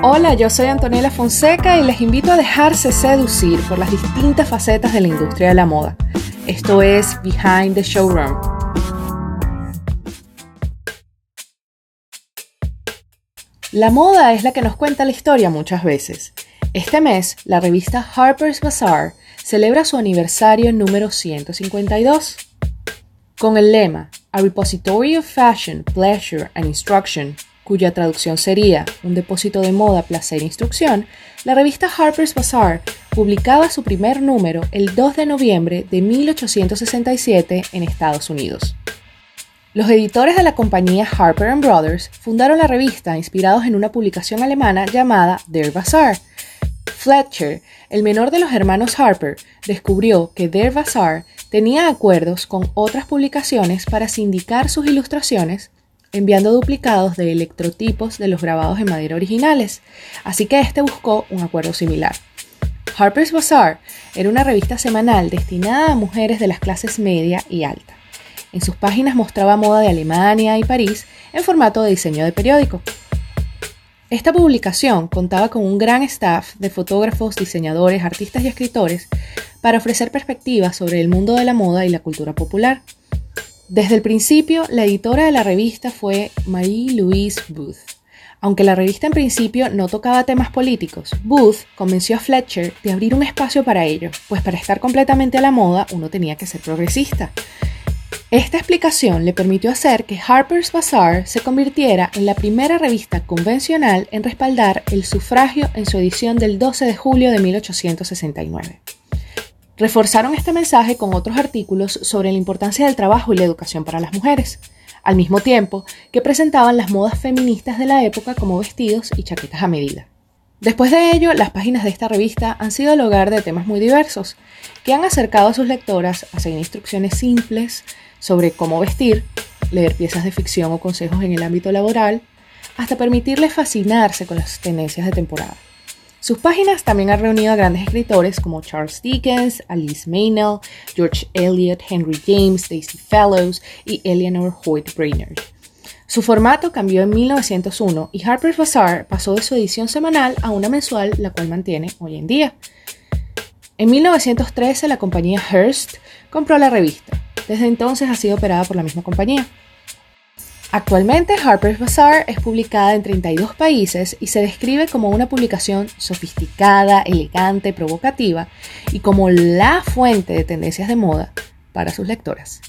Hola, yo soy Antonella Fonseca y les invito a dejarse seducir por las distintas facetas de la industria de la moda. Esto es Behind the Showroom. La moda es la que nos cuenta la historia muchas veces. Este mes, la revista Harper's Bazaar celebra su aniversario número 152. Con el lema A Repository of Fashion, Pleasure and Instruction, cuya traducción sería un depósito de moda, placer e instrucción, la revista Harper's Bazaar publicaba su primer número el 2 de noviembre de 1867 en Estados Unidos. Los editores de la compañía Harper Brothers fundaron la revista inspirados en una publicación alemana llamada Der Bazaar. Fletcher, el menor de los hermanos Harper, descubrió que Der Bazaar tenía acuerdos con otras publicaciones para sindicar sus ilustraciones enviando duplicados de electrotipos de los grabados en madera originales, así que este buscó un acuerdo similar. Harper's Bazaar era una revista semanal destinada a mujeres de las clases media y alta. En sus páginas mostraba moda de Alemania y París en formato de diseño de periódico. Esta publicación contaba con un gran staff de fotógrafos, diseñadores, artistas y escritores para ofrecer perspectivas sobre el mundo de la moda y la cultura popular. Desde el principio, la editora de la revista fue Marie-Louise Booth. Aunque la revista en principio no tocaba temas políticos, Booth convenció a Fletcher de abrir un espacio para ello, pues para estar completamente a la moda uno tenía que ser progresista. Esta explicación le permitió hacer que Harper's Bazaar se convirtiera en la primera revista convencional en respaldar el sufragio en su edición del 12 de julio de 1869 reforzaron este mensaje con otros artículos sobre la importancia del trabajo y la educación para las mujeres, al mismo tiempo que presentaban las modas feministas de la época como vestidos y chaquetas a medida. Después de ello, las páginas de esta revista han sido el hogar de temas muy diversos, que han acercado a sus lectoras a seguir instrucciones simples sobre cómo vestir, leer piezas de ficción o consejos en el ámbito laboral, hasta permitirles fascinarse con las tendencias de temporada. Sus páginas también han reunido a grandes escritores como Charles Dickens, Alice Meynell, George Eliot, Henry James, Daisy Fellows y Eleanor Hoyt Brainerd. Su formato cambió en 1901 y Harper's Bazaar pasó de su edición semanal a una mensual, la cual mantiene hoy en día. En 1913 la compañía Hearst compró la revista. Desde entonces ha sido operada por la misma compañía. Actualmente Harper's Bazaar es publicada en 32 países y se describe como una publicación sofisticada, elegante, provocativa y como la fuente de tendencias de moda para sus lectoras.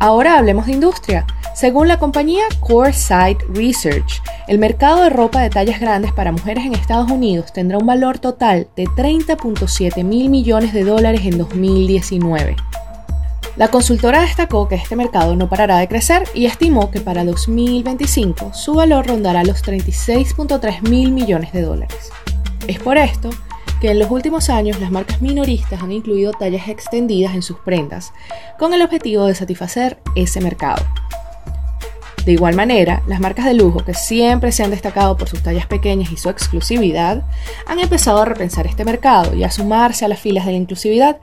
Ahora hablemos de industria. Según la compañía CoreSight Research, el mercado de ropa de tallas grandes para mujeres en Estados Unidos tendrá un valor total de 30.7 mil millones de dólares en 2019. La consultora destacó que este mercado no parará de crecer y estimó que para 2025 su valor rondará los 36.3 mil millones de dólares. Es por esto que en los últimos años las marcas minoristas han incluido tallas extendidas en sus prendas, con el objetivo de satisfacer ese mercado. De igual manera, las marcas de lujo, que siempre se han destacado por sus tallas pequeñas y su exclusividad, han empezado a repensar este mercado y a sumarse a las filas de la inclusividad,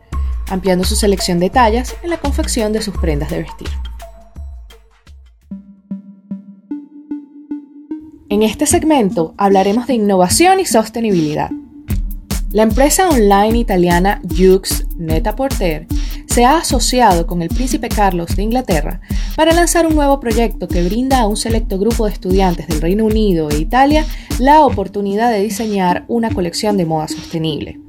ampliando su selección de tallas en la confección de sus prendas de vestir. En este segmento hablaremos de innovación y sostenibilidad. La empresa online italiana Jux Net-a-Porter se ha asociado con el príncipe Carlos de Inglaterra para lanzar un nuevo proyecto que brinda a un selecto grupo de estudiantes del Reino Unido e Italia la oportunidad de diseñar una colección de moda sostenible.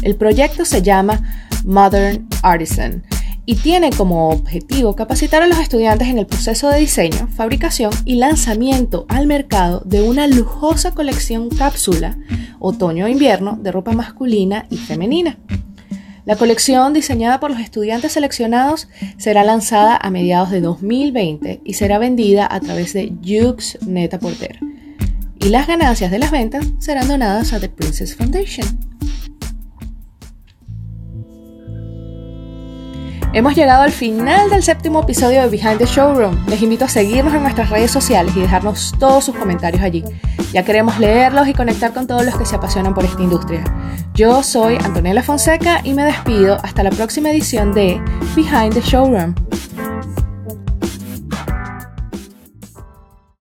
El proyecto se llama Modern Artisan y tiene como objetivo capacitar a los estudiantes en el proceso de diseño, fabricación y lanzamiento al mercado de una lujosa colección cápsula otoño-invierno de ropa masculina y femenina. La colección diseñada por los estudiantes seleccionados será lanzada a mediados de 2020 y será vendida a través de Jux Neta Porter. Y las ganancias de las ventas serán donadas a The Princess Foundation. Hemos llegado al final del séptimo episodio de Behind the Showroom. Les invito a seguirnos en nuestras redes sociales y dejarnos todos sus comentarios allí. Ya queremos leerlos y conectar con todos los que se apasionan por esta industria. Yo soy Antonella Fonseca y me despido hasta la próxima edición de Behind the Showroom.